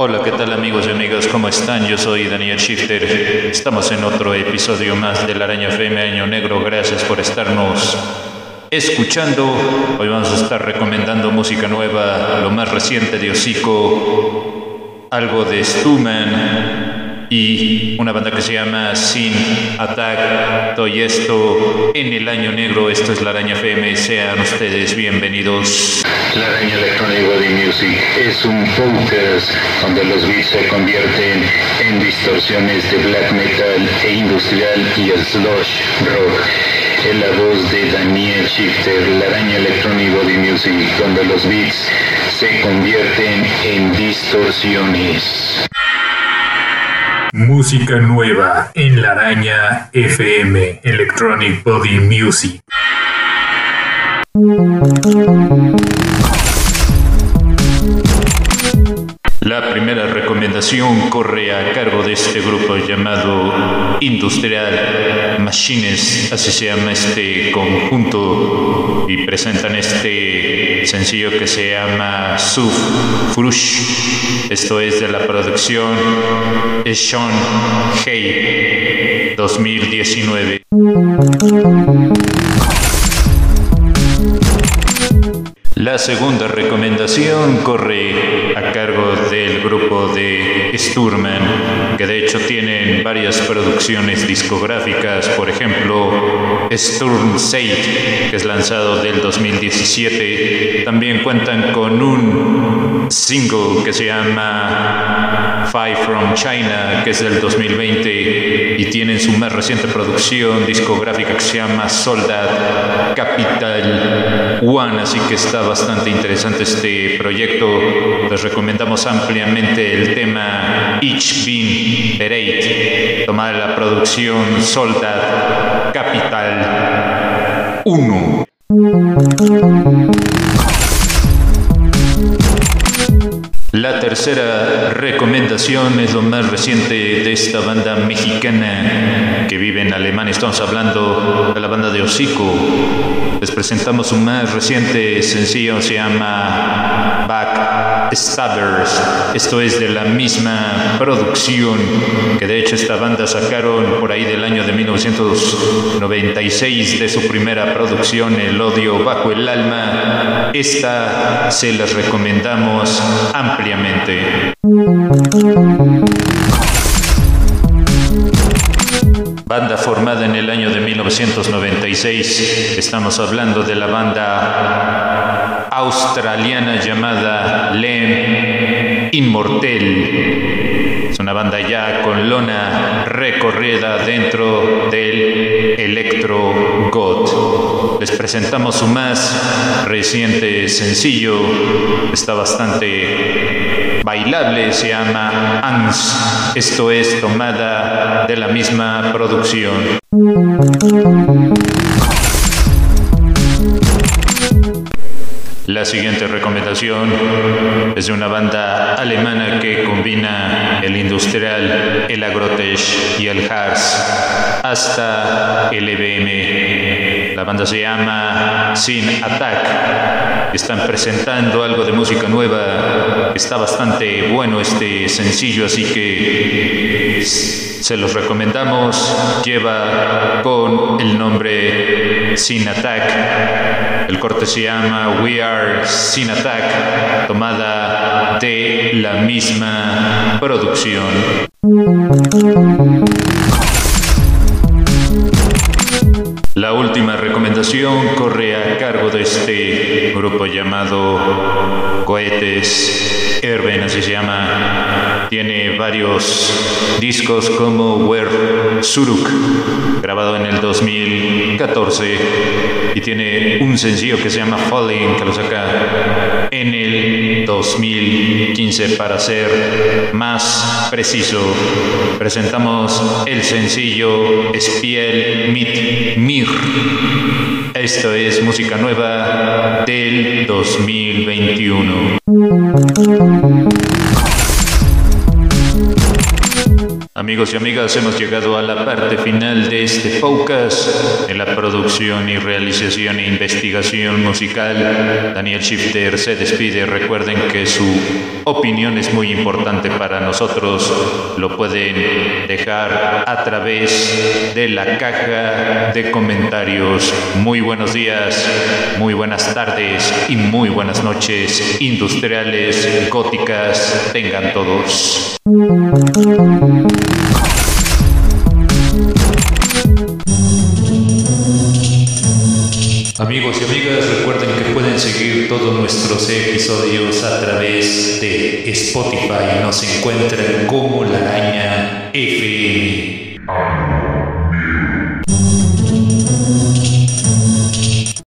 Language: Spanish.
Hola, ¿qué tal amigos y amigas? ¿Cómo están? Yo soy Daniel Shifter. Estamos en otro episodio más de la Araña FM Año Negro. Gracias por estarnos escuchando. Hoy vamos a estar recomendando música nueva, lo más reciente de Hocico, algo de Stuman y una banda que se llama Sin Attack. Todo esto en el año negro. Esto es la Araña FM. Sean ustedes bienvenidos. La Araña Electronic Body Music es un podcast donde los beats se convierten en distorsiones de black metal e industrial y slush rock. En la voz de Daniel Shifter, la araña Electronic Body Music, donde los beats se convierten en distorsiones. Música nueva en la araña FM Electronic Body Music. La primera recomendación corre a cargo de este grupo llamado Industrial Machines, así se llama este conjunto, y presentan este sencillo que se llama Suf Frush. Esto es de la producción Sean Hey 2019. La segunda recomendación corre a cargo del grupo de Sturman, que de hecho tienen varias producciones discográficas, por ejemplo Sturm Sage, que es lanzado del 2017. También cuentan con un single que se llama Five from China, que es del 2020, y tienen su más reciente producción discográfica que se llama Soldat Capital One, así que está bastante interesante este proyecto. Les recomendamos ampliamente el tema Ich bin bereit, tomada la producción Soldat Capital 1. Tercera recomendación es lo más reciente de esta banda mexicana que vive en Alemania. Estamos hablando de la banda de Hocico. Les presentamos un más reciente sencillo, se llama Backstabbers. Esto es de la misma producción que de hecho esta banda sacaron por ahí del año de 1996 de su primera producción, El odio bajo el alma. Esta se las recomendamos ampliamente. Banda formada en el año de 1996. Estamos hablando de la banda australiana llamada Lem Immortel. Es una banda ya con lona recorrida dentro del Electro God. Les presentamos su más reciente sencillo. Está bastante bailable, se llama ANS. Esto es tomada de la misma producción. La siguiente recomendación es de una banda alemana que combina el industrial, el agrotech y el harz hasta el EBM. La banda se llama Sin Attack. Están presentando algo de música nueva. Está bastante bueno este sencillo, así que se los recomendamos. Lleva con el nombre Sin Attack. El corte se llama We Are Sin Attack, tomada de la misma producción. La última recomendación corre a cargo de este grupo llamado Cohetes Erben, así se llama. Tiene varios discos como Where Suruk, grabado en el 2014, y tiene un sencillo que se llama Falling, que lo saca en el 2015 para ser más preciso. Presentamos el sencillo Spiel mit Mir. Esto es música nueva del 2021. Amigos y amigas, hemos llegado a la parte final de este podcast, en la producción y realización e investigación musical. Daniel Shifter se despide. Recuerden que su opinión es muy importante para nosotros. Lo pueden dejar a través de la caja de comentarios. Muy buenos días, muy buenas tardes y muy buenas noches, industriales, góticas, tengan todos. Amigos y amigas, recuerden que pueden seguir todos nuestros episodios a través de Spotify. Nos encuentran como La Araña FM.